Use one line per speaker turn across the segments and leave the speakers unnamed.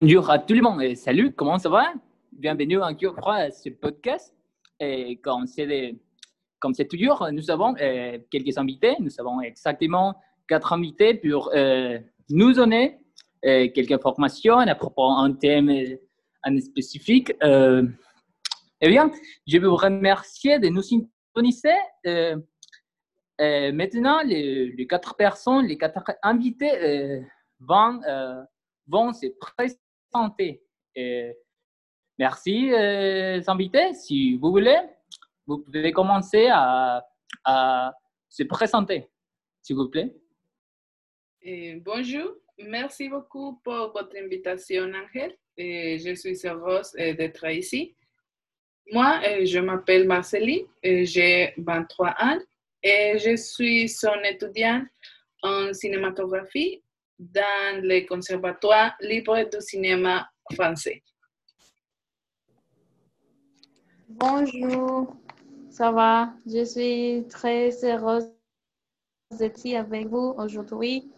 Bonjour à tout le monde et salut, comment ça va? Bienvenue encore à ce podcast. Et comme c'est, comme c'est toujours, nous avons euh, quelques invités. Nous avons exactement quatre invités pour euh, nous donner euh, quelques informations à propos d'un thème en spécifique. eh bien, je veux vous remercier de nous syntoniser. maintenant, les, quatre personnes, les quatre invités vont, vont se présenter. merci, euh, invités. Si vous voulez, vous pouvez commencer à, se présenter, s'il vous plaît.
Bonjour, merci beaucoup pour votre invitation, Angèle. Je suis heureuse d'être ici. Moi, je m'appelle Marceline, j'ai 23 ans et je suis son étudiante en cinématographie dans le Conservatoire libre du cinéma français.
Bonjour, ça va? Je suis très heureuse d'être ici avec vous aujourd'hui.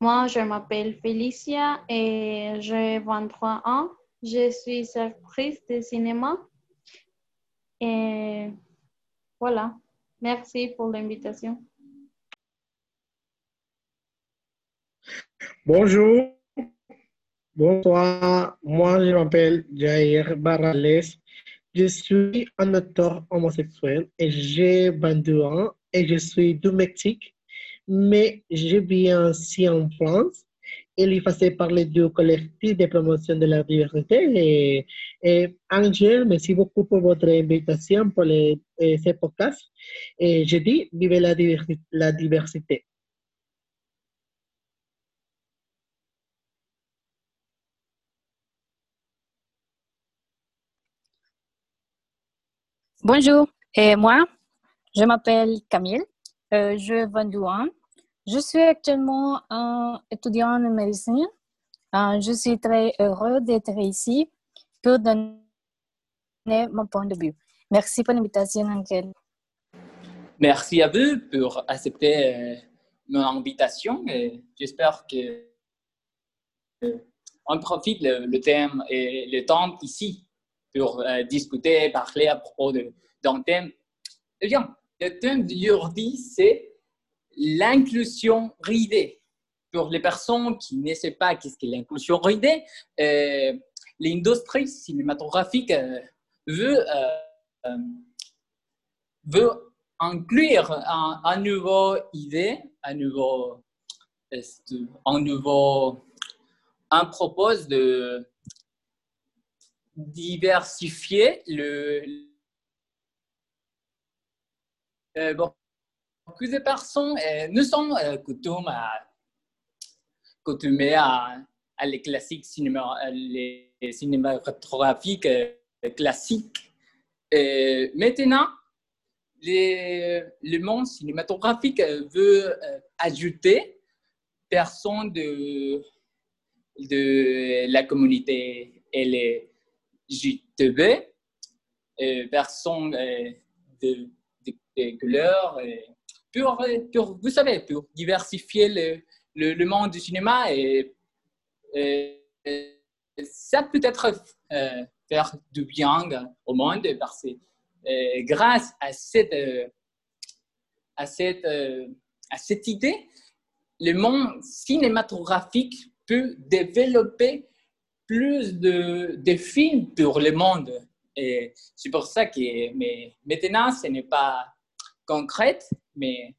Moi, je m'appelle Félicia et j'ai 23 ans. Je suis surprise de cinéma. Et voilà, merci pour l'invitation.
Bonjour, bonsoir. Moi, je m'appelle Jair Barales. Je suis un auteur homosexuel et j'ai 22 ans et je suis du Mexique, mais je vis aussi en France. Il y passé par les deux de promotion de la diversité. Et, et Angèle, merci beaucoup pour votre invitation pour les, ces podcasts. Et je dis, vive la. La diversité.
Bonjour, et moi, je m'appelle Camille, euh, je 22 ans. Je suis actuellement un étudiant en médecine. Euh, je suis très heureux d'être ici pour donner mon point de vue. Merci pour l'invitation, Angèle.
Merci à vous pour accepter euh, mon invitation. J'espère que on profite le, le thème et le temps ici pour euh, discuter, parler à propos d'un thème. Eh bien, le thème d'aujourd'hui, c'est l'inclusion ridée. Pour les personnes qui ne savent pas qu'est-ce qu'est l'inclusion ridée, euh, l'industrie cinématographique euh, veut, veut inclure un, nouveau idée, un nouveau, un nouveau, un propose de diversifier le. Euh, beaucoup de personnes euh, ne sont euh, coutumes à, coutumées à, à, les classiques cinéma, les cinématographiques classiques. maintenant, les, le monde cinématographique veut ajouter personnes de, de la communauté et les JTB, euh, personnes euh, de, de, couleurs, pour, pour, vous savez, pour diversifier le, le, monde du cinéma et, ça peut être euh, faire du bien au monde parce que euh, grâce à cette, à, cette, à cette idée, le monde cinématographique peut développer plus de, films pour le monde. C'est pour ça que mais maintenant, ce n'est pas concret, mais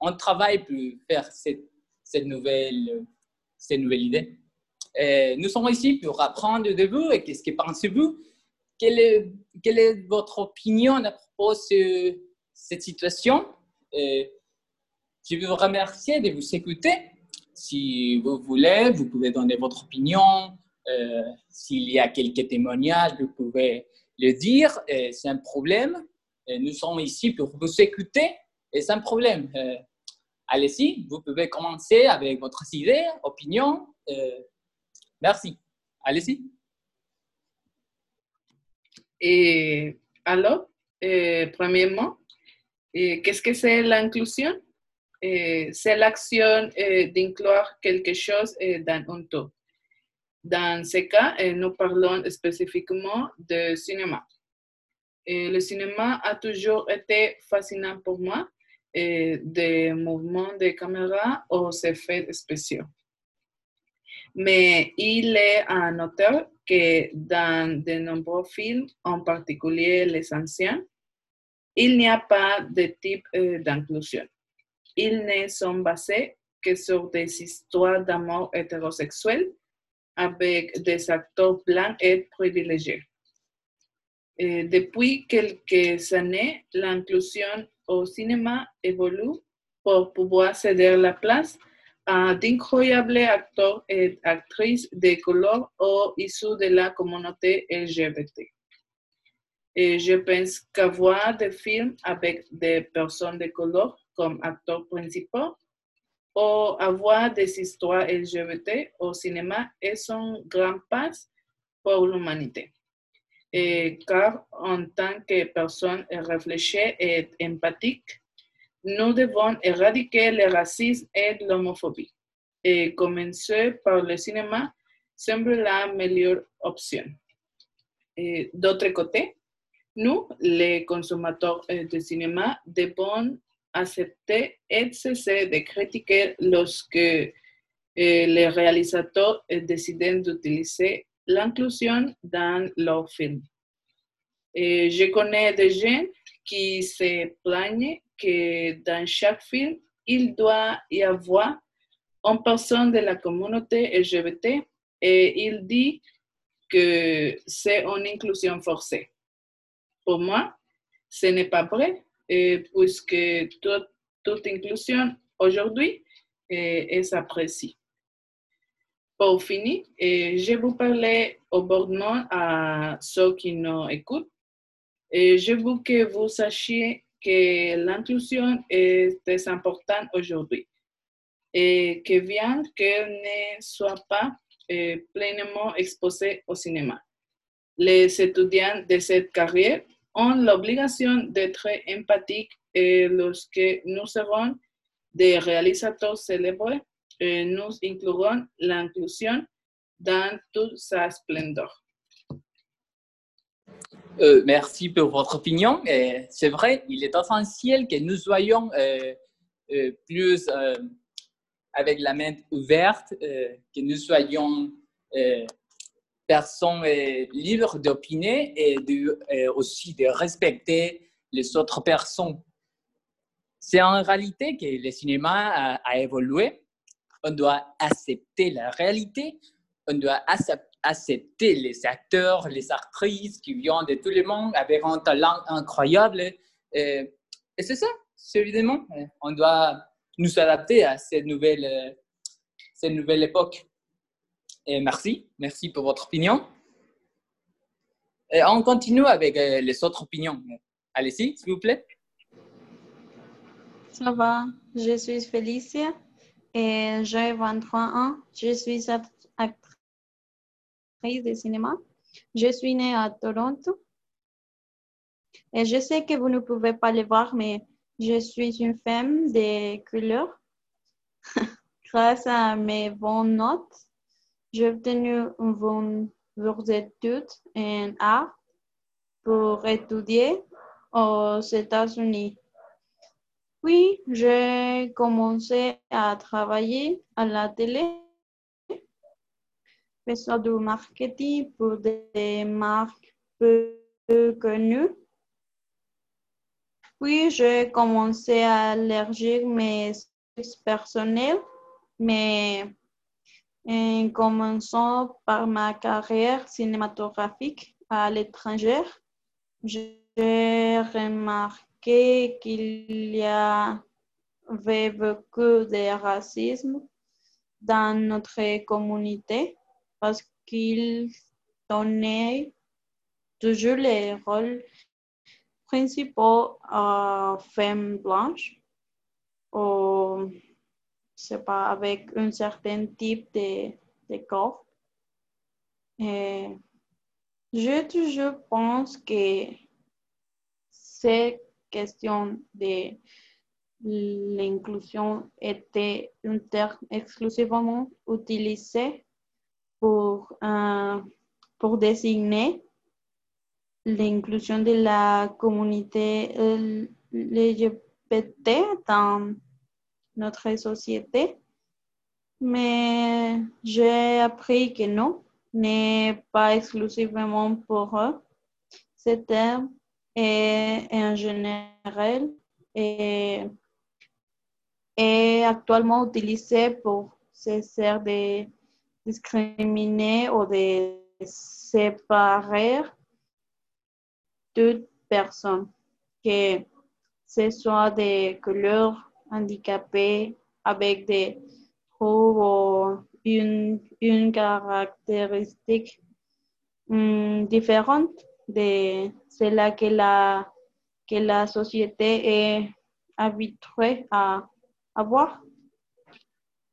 on travaille pour faire cette, nouvelle, cette nouvelle idée. Nous sommes ici pour apprendre de vous et qu'est-ce que pensez-vous? Quelle est, votre opinion à propos de cette situation? Et Je vous remercier de vous écouter si vous voulez, vous pouvez donner votre opinion. Euh, s'il y a quelques témoignages, vous pouvez le dire. C'est un problème. nous sommes ici pour vous écouter c'est un problème. Euh, allez-y, vous pouvez commencer avec votre idée, opinion. Euh, merci. Allez-y.
Et alors, premièrement, qu'est-ce que c'est l'inclusion? C'est l'action d'inclure quelque chose dans un tout. Dans ce cas, nous parlons spécifiquement de cinéma. Le cinéma a toujours été fascinant pour moi, des mouvements de caméra aux effets spéciaux. Mais il est à noter que dans de nombreux films, en particulier les anciens, il n'y a pas de type d'inclusion. Ils ne sont basés que sur des histoires d'amour hétérosexuels avec des acteurs blancs et privilégiés. Depuis quelques années, l'inclusion au cinéma évolue pour pouvoir céder la place à d'incroyables acteurs et actrices de couleur ou issus de la communauté LGBT. Je pense qu'avoir des films avec des personnes de couleur comme acteurs principaux ou avoir des histoires LGBT au cinéma est un grand pas pour l'humanité. car en tant que personne réfléchie et empathique, nous devons éradiquer le racisme et l'homophobie. Et commencer par le cinéma semble la meilleure option. D'autre côté, nous, les consommateurs de cinéma, devons accepter et cesser de critiquer lorsque eh, les réalisateurs décident d'utiliser l'inclusion dans leurs films. Et je connais des gens qui se plaignent que dans chaque film, il doit y avoir une personne de la communauté LGBT et il dit que c'est une inclusion forcée. Pour moi, ce n'est pas vrai, puisque toute, toute inclusion aujourd'hui est appréciée. Pour finir, je vous parler au bordement à ceux qui nous écoutent. Je veux que vous sachiez que l'inclusion est très importante aujourd'hui et que bien qu'elle ne soit pas pleinement exposée au cinéma. Les étudiants de cette carrière ont l'obligation d'être empathiques et lorsque nous serons des réalisateurs célèbres, nous inclurons l'inclusion dans toute sa splendeur.
Euh, merci pour votre opinion. C'est vrai, il est essentiel que nous soyons euh, euh, plus avec la main ouverte, que nous soyons personnes libres d'opiner et aussi de respecter les autres personnes. C'est en réalité que le cinéma a évolué. On doit accepter la réalité, on doit accepter les acteurs, les actrices qui viennent de tout le monde avec un talent incroyable. Et, c'est ça, c'est évidemment. On doit nous adapter à cette nouvelle, cette nouvelle époque. Et merci, merci pour votre opinion. Et on continue avec euh, les autres opinions. Allez-y, s'il vous plaît.
Ça va, je suis Félicia et j'ai 23 ans. Je suis actrice de cinéma. Je suis née à Toronto. Et je sais que vous ne pouvez pas le voir, mais je suis une femme de couleur. Grâce à mes bonnes notes, j'ai obtenu une bonne études en art pour étudier aux États-Unis. Puis, j'ai commencé à travailler à la télé faisant du marketing pour des marques peu connues. Puis, j'ai commencé à élargir mes personnels, mais en commençant par ma carrière cinématographique à l'étranger, j'ai remarqué qu'il y avait beaucoup de racisme dans notre communauté parce qu'il donnait toujours les rôles principaux à femmes blanches c'est pas avec un certain type de, corps. Et je toujours pense que c'est question de l'inclusion était un terme exclusivement utilisé pour, euh, pour désigner l'inclusion de la communauté LGBT dans notre société. Mais j'ai appris que non, n'est pas exclusivement pour eux. Ce terme est en général est, est actuellement utilisé pour cesser de discriminer ou de séparer toute personne, que ce soit de couleur handicapée avec des troubles ou une, caractéristique hum, différente de celle que la, que la société est habituée à avoir.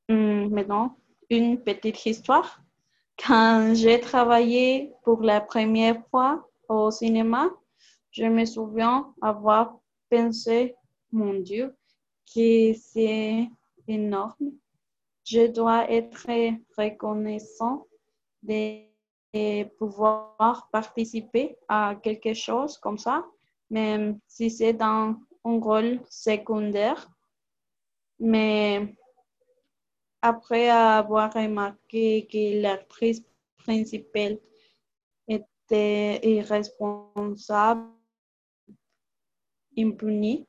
Hum, maintenant, une petite histoire. Quand j'ai travaillé pour la première fois au cinéma, je me souviens avoir pensé, mon Dieu, que c'est énorme. Je dois être reconnaissant de pouvoir participer à quelque chose comme ça, même si c'est dans un rôle secondaire. Mais après avoir remarqué que l'actrice principale était irresponsable, impunie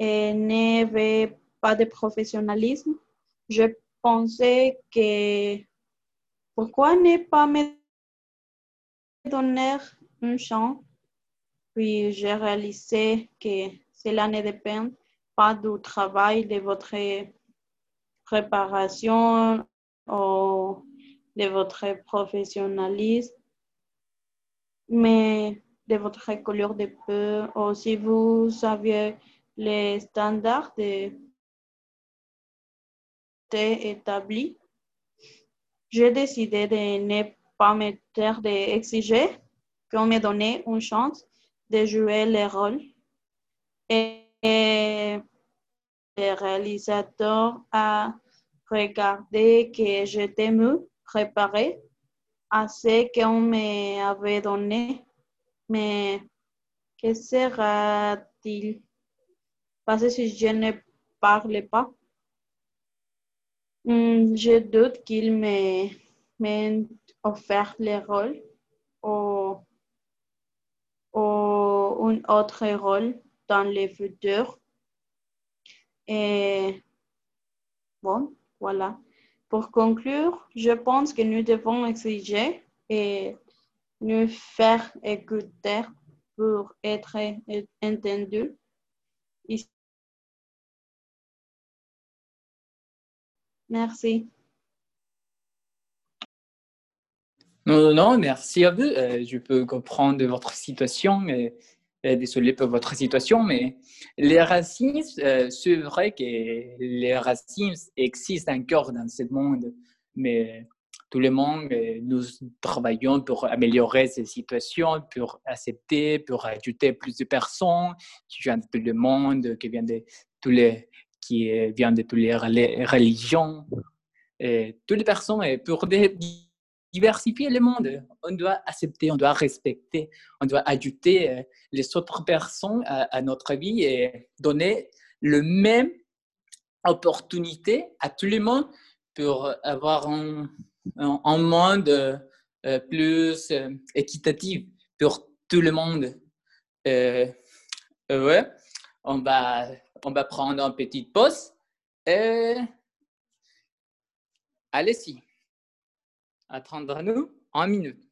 et n'avait pas de professionnalisme, je pensais que pourquoi ne pas me donner une chance? Puis j'ai réalisé que cela ne dépend pas du travail de votre préparation ou de votre professionnalisme, mais de votre couleur de peau ou si vous saviez les standards de établis. J'ai décidé de ne pas me taire d'exiger qu'on me donne une chance de jouer le rôle. Et le réalisateur a regardé que j'étais mieux préparée à ce qu'on m'avait donné. Mais que sera-t-il? Passé si je ne parle pas? Hmm, je doute qu'il m'ait offert le rôle ou, ou un autre rôle dans le futur. Et bon, voilà. Pour conclure, je pense que nous devons exiger et nous faire écouter pour être entendus. Merci.
Non, non, merci à vous. Euh, je peux comprendre votre situation, mais euh, désolé pour votre situation, mais les racines, euh, c'est vrai que les racines existent encore dans ce monde, mais tout le monde, nous travaillons pour améliorer ces situations, pour accepter, pour ajouter plus de personnes qui viennent de tout le monde, qui viennent de tous les qui vient de toutes les religions, et toutes les personnes, pour diversifier le monde. On doit accepter, on doit respecter, on doit ajouter euh, les autres personnes à, notre vie et donner le même opportunité à tout le monde pour avoir un, monde euh, plus euh, équitatif pour tout le monde. ouais, on va on va prendre une petite pause. Et... Allez-y. Attendons-nous en minute.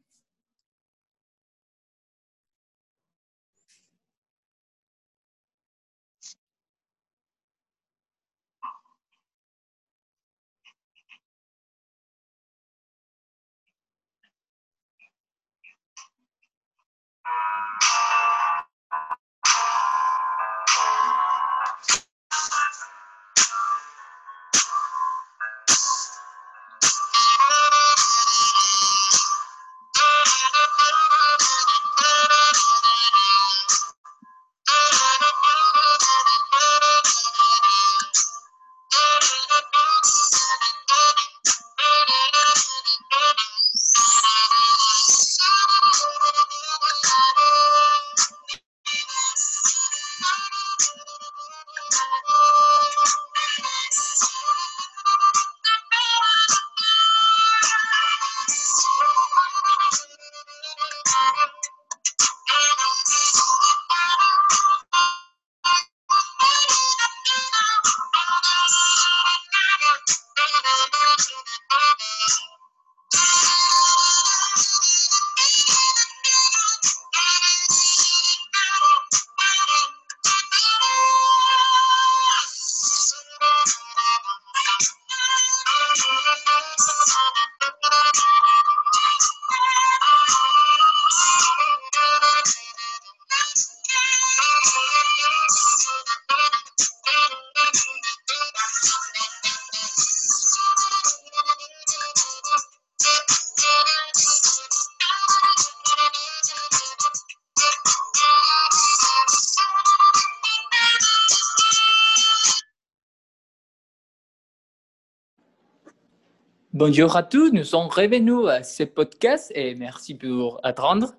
Bonjour à tous, nous sommes revenus à ce podcast et merci pour attendre.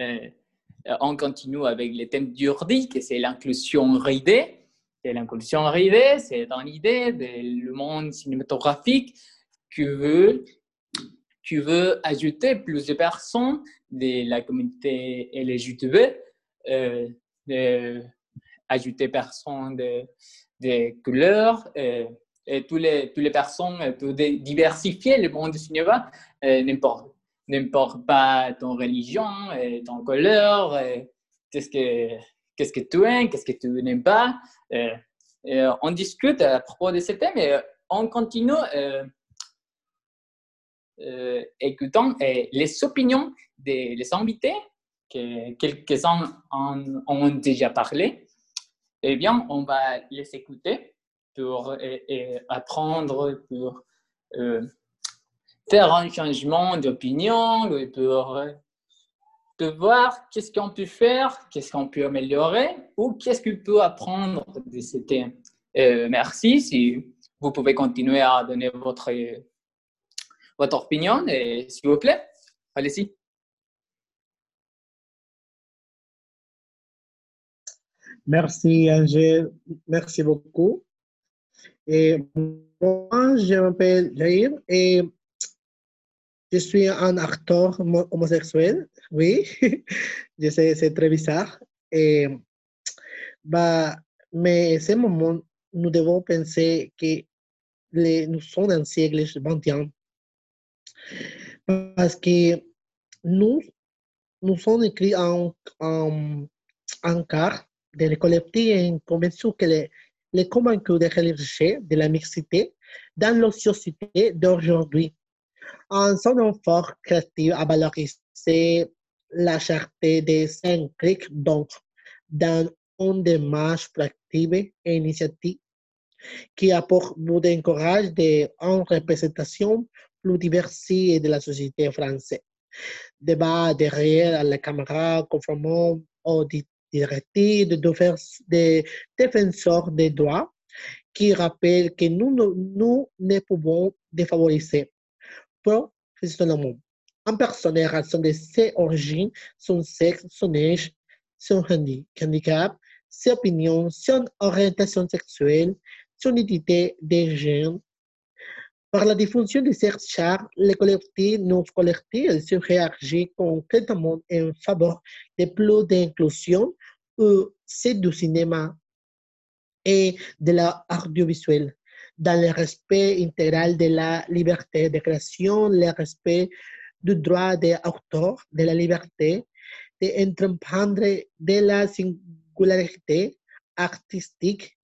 Euh, on continue avec le thème d'aujourd'hui, c'est l'inclusion RID. C'est l'inclusion RID, c'est dans l'idée du monde cinématographique qui veut, qui veut ajouter plus de personnes de la communauté LGTB, euh, ajouter personnes de, de couleurs. Euh, et les, toutes les personnes, euh, pour diversifier le monde du cinéma, euh, n'importe, n'importe pas ton religion, euh, ton couleur, qu'est-ce que, qu'est-ce que tu aimes, qu'est-ce que tu n'aimes pas. on discute à propos de ce thème et on continue écoutant les opinions des les invités, que quelques-uns en ont déjà parlé. Eh bien, on va les écouter pour apprendre, pour euh, faire un changement d'opinion, pour, pour voir qu'est-ce qu'on peut faire, qu'est-ce qu'on peut améliorer ou qu'est-ce qu'on peut apprendre de ce thème. Euh, merci. Si vous pouvez continuer à donner votre, votre opinion, s'il vous plaît. Allez-y.
Merci, Angèle. Merci beaucoup. Et moi, je m'appelle Jair et je suis un acteur homosexuel. Oui, je sais, c'est très bizarre. Et, bah, mais à ce moment, nous devons penser que nous sommes dans le siècle XXI. Parce que nous, nous sommes écrits en, en, en carte de l'école et convaincu que les, les convaincus de religieux de la mixité dans la société d'aujourd'hui. En son effort créatif à valoriser la charté des cinq clics, donc dans une démarche proactive et initiative qui apporte beaucoup d'encourage de une représentation plus diversifiée de la société française. Débat derrière la caméra conformément aux directive de défenseurs des droits qui rappelle que nous, ne pouvons défavoriser. Professionnellement une personne en raison de ses origines, son sexe, son âge, son handicap, ses opinions, son orientation sexuelle, son identité de genre, par la diffusion de ces chartes, les collectifs, nos collectifs se réagissent concrètement en faveur de plus d'inclusion c'est du cinéma et de l'art audiovisuel, dans le respect intégral de la liberté de création, le respect du droit d'auteur, de la liberté d'entreprendre de la singularité artistique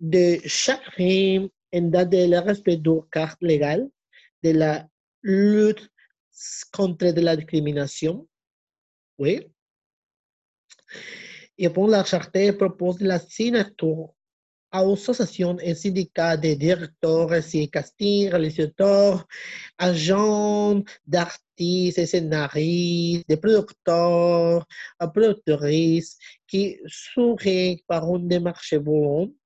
de chaque film en date le respect du cadre légal, de la lutte contre la discrimination. Oui. Et pour la charte propose la signature à associations et syndicats de directeurs et castings, réalisateurs, agents d'artistes, scénaristes, de producteurs, productrices qui seraient par une démarche volontaire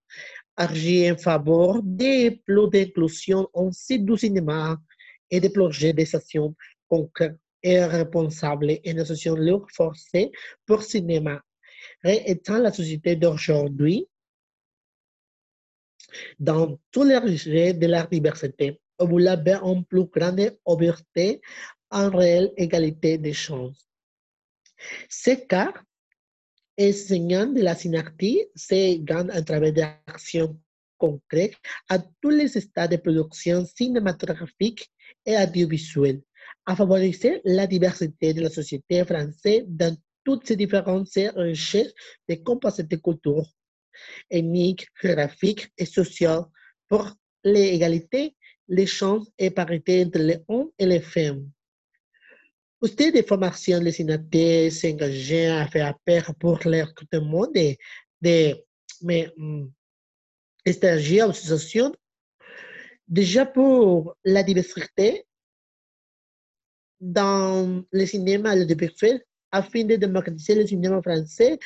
agir en faveur des plus d'inclusion en site du cinéma et des projets de stations concrètes et responsables en associant leurs forces pour cinéma étant la société d'aujourd'hui dans tous les registres de la diversité. Vous l'avez en plus grande ouverture en réelle égalité des chances. Ce cas enseignant de la synergie se gagne à travers des actions concrètes à tous les stades de production cinématographique et audiovisuelle, à favoriser la diversité de la société française dans toutes ces différences richesses de capacités culturelles, ethniques, géographiques et sociales pour l'égalité, les chances et parité entre les hommes et les femmes. Usted de formación SINATE se engagé à faire appel pour le recrutement de, de mais, um, stagiaires associations déjà pour la diversité dans le cinéma le virtuel afin de démocratiser le cinéma français.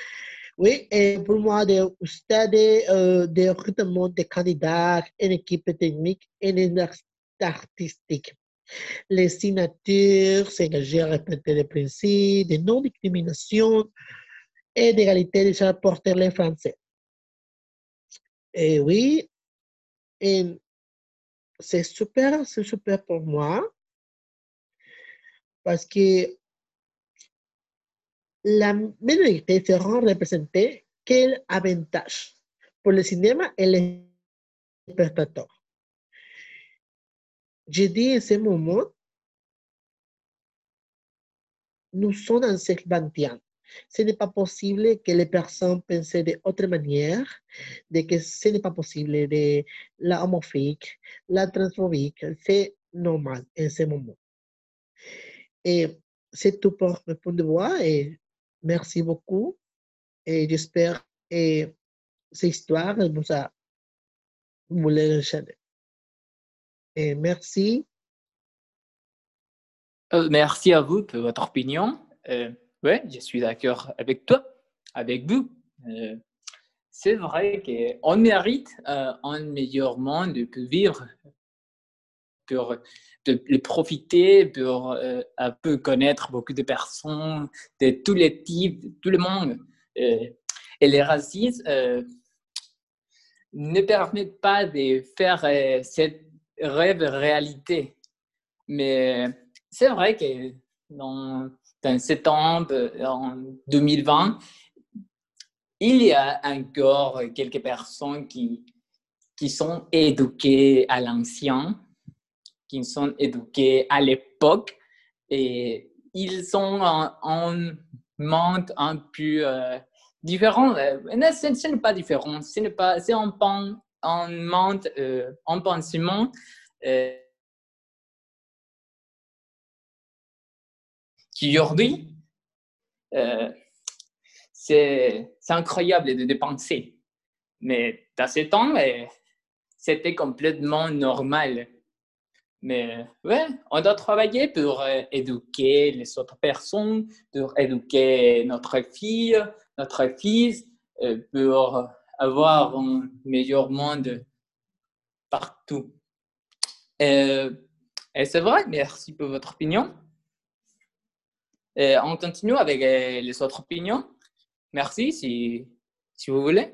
Oui, et pour moi, de stade euh, de recrutement de candidats, une équipe technique et une artistique. Les signatures s'engager à respecter les principes de non-discrimination et d'égalité chances pour les Français. Et oui, c'est super, c'est super pour moi parce que la minorité sera représentée quel avantage pour le cinéma et les spectateurs. J'ai dit en ce moment, nous sommes dans le siècle. Ce n'est pas possible que les personnes pensent d'autre manière, de que ce n'est pas possible de la homophobique, la transphobique. C'est normal en ce moment. Et c'est tout pour mon point de vue et merci beaucoup. Et j'espère que cette histoire vous a vous Et merci.
Euh, merci à vous pour votre opinion. Euh, oui, je suis d'accord avec toi, avec vous. Euh, c'est vrai qu'on mérite un meilleur monde pour vivre, pour de, le profiter, pour un peu connaître beaucoup de personnes de tous les types, de tout le monde. et les racistes ne permettent pas de faire cette rêve réalité. Mais c'est vrai que dans, septembre en 2020, il y a encore quelques personnes qui, qui sont éduquées à l'ancien, qui sont éduquées à l'époque, et ils sont en, monde un peu euh, différent. Euh, ce, n'est pas différent, ce n'est pas, c'est un, un monde, euh, un pensement euh, qui aujourd'hui, euh, c'est incroyable de, dépenser. Mais dans ce temps, c'était complètement normal. Mais ouais, on doit travailler pour éduquer les autres personnes, pour éduquer notre fille, notre fils, pour avoir un meilleur monde partout. Euh, et c'est vrai, merci pour votre opinion. Et on continue avec euh, les autres opinions. Merci si, si vous voulez.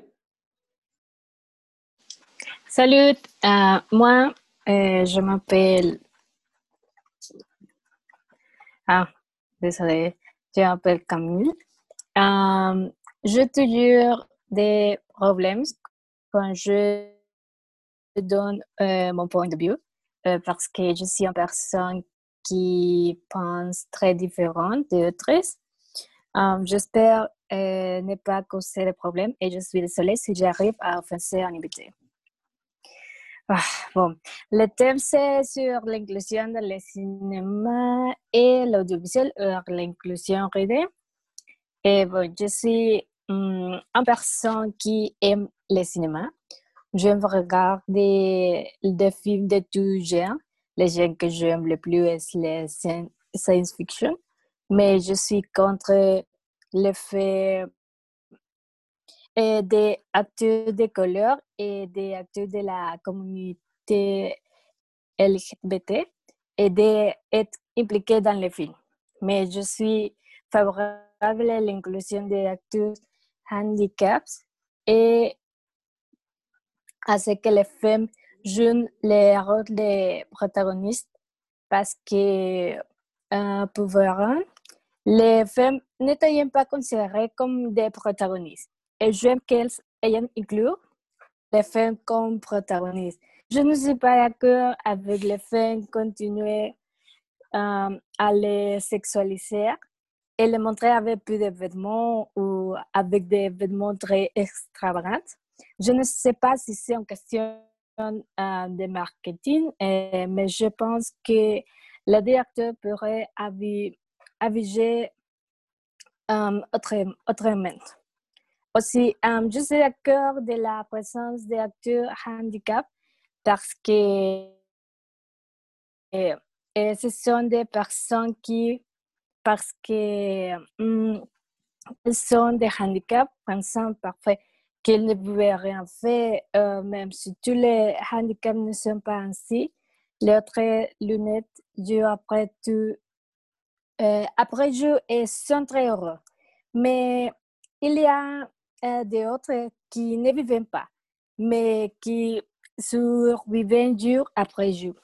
Salut, euh, moi, je m'appelle. Ah, désolé, je m'appelle Camille. J'ai toujours des problèmes quand je donne mon point de vue. Euh, parce que je suis une personne qui pense très différente d'autres. Um, J'espère euh, ne pas causer de problème et je suis désolée si j'arrive à offenser un invité. Ah, bon, le thème c'est sur l'inclusion dans le cinéma et l'audiovisuel, l'inclusion réelle. Et bon, je suis um, une personne qui aime le cinéma. J'aime regarder des films de tout genre. Les gens que j'aime le plus sont les science fiction. Mais je suis contre le fait des acteurs de couleur et des acteurs de la communauté LGBT et d'être impliqués dans les films. Mais je suis favorable à l'inclusion des acteurs handicaps et à ce que les femmes jouent les rôles de protagonistes parce que euh, pour les femmes n'étaient pas considérées comme des protagonistes. Et j'aime qu'elles aient inclus les femmes comme protagonistes. Je ne suis pas d'accord avec les femmes continuer euh, à les sexualiser et les montrer avec plus de vêtements ou avec des vêtements très extravagants. Je ne sais pas si c'est une question euh, de marketing, euh, mais je pense que le directeur pourrait aviser euh, autrement. Aussi, je suis d'accord de la présence des acteurs handicap parce que ce sont des personnes qui, parce que um, sont des handicaps, pensant parfait qu'elle ne pouvait rien faire, euh, même si tous les handicaps ne sont pas ainsi. L'autre lunette joue après tout. Euh, après joue et sont très heureux. Mais il y a euh, d'autres qui ne vivent pas, mais qui survivent jour après jour.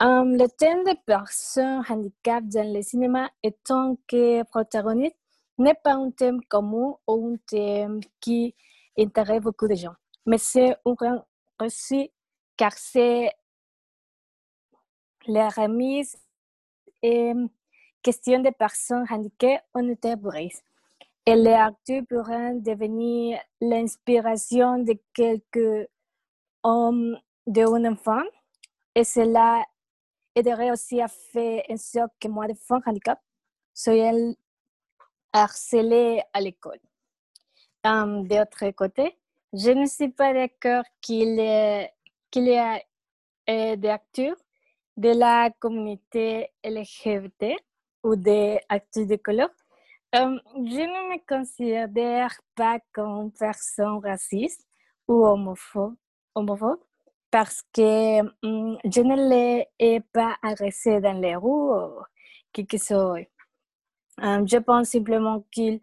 Le thème des personnes handicapées dans le cinéma étant que protagoniste n'est pas un thème commun ou un thème qui intéresse beaucoup de gens, mais c'est un grand récit car c'est la remise et question des personnes handicapées en état brise. Et les acteurs pourraient devenir l'inspiration de quelques hommes d'un enfant. Et cela aiderait aussi à faire en sorte que moi, de femmes handicap, soient harcelées à l'école. Um, D'autre côté, je ne suis pas d'accord qu'il qu y ait euh, des acteurs de la communauté LGBT ou des acteurs de couleur. Um, je ne me considère pas comme personne raciste ou homophobe parce que um, je ne l'ai pas agressé dans les rues ou quelque chose. Um, je pense simplement qu'il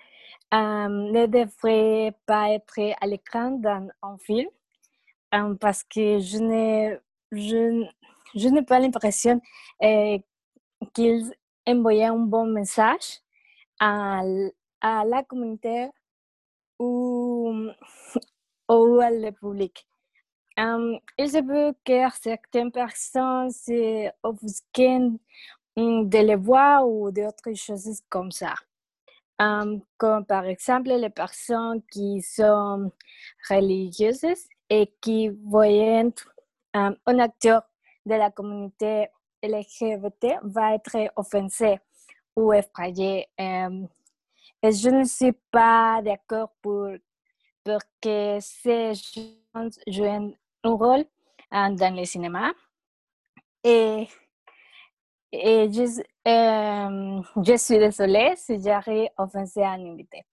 um, ne devrait pas être à l'écran dans un film um, parce que je n'ai je, je pas l'impression eh, qu'ils envoyaient un bon message à, la communauté ou au public. Um, il se peut que certaines personnes se offusquent de les voir ou d'autres choses comme ça. Um, comme par exemple les personnes qui sont religieuses et qui voient um, un acteur de la communauté LGBT va être offensé ou effrayé. Et je ne suis pas d'accord pour, pour que ces gens jouent un rôle dans le cinéma. Et euh, je suis désolée si j'arrive offensé un invité.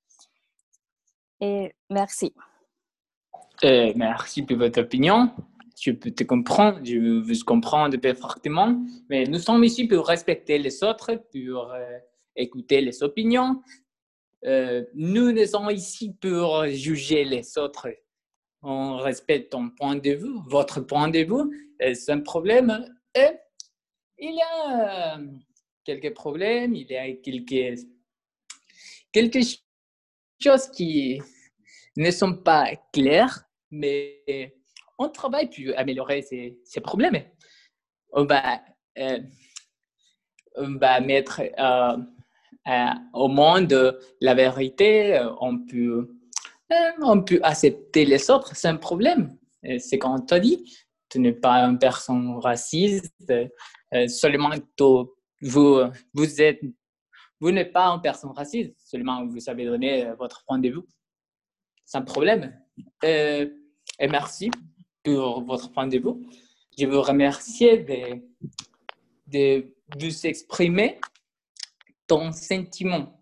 Et merci.
Euh, merci pour votre opinion. Je peux te comprendre, je vous comprends parfaitement, mais nous sommes ici pour respecter les autres, pour euh, écouter les opinions. Euh, nous ne sommes ici pour juger les autres. On respecte ton point de vue, votre point de vue. C'est un problème. Et il y a euh, quelques problèmes, il y a quelques, quelques choses qui ne sont pas claires, mais on travaille pour améliorer ces, ces problèmes. On va, euh, mettre euh, au monde la vérité, on peut, on peut accepter les autres, un problème. C'est quand on t'a dit, tu n'es pas une personne raciste, euh, seulement vous, vous êtes, vous n'êtes pas une personne raciste, seulement vous savez donner euh, votre point de vue. Sans problème. Euh, et merci pour votre point de vue. Je vous remercie de, de vous exprimer ton sentiment,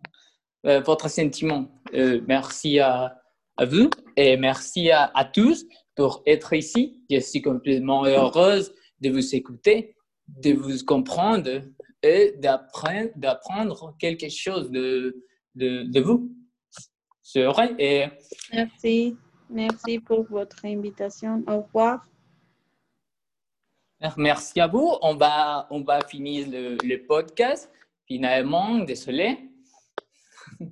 votre sentiment. merci à, à, vous et merci à, à tous pour être ici. Je suis complètement heureuse de vous écouter de vous comprendre et d'apprendre quelque chose de, de, de vous. C'est vrai. Et...
Merci. Merci pour votre invitation. Au revoir.
Merci à vous. On va, on va finir le, le podcast. Finalement, désolé.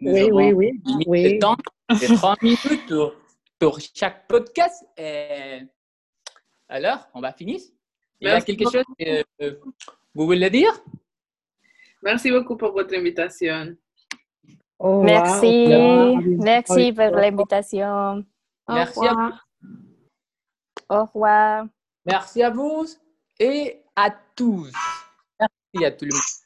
Nous oui, oui, oui, oui.
Le temps de 30 minutes pour, pour chaque podcast. Et alors, on va finir. Il y a quelque chose que euh, vous voulez dire?
Merci beaucoup pour votre invitation.
Oh, Merci. Merci pour l'invitation.
Merci à vous.
Au revoir.
Merci à vous et à tous. Merci à tout le monde.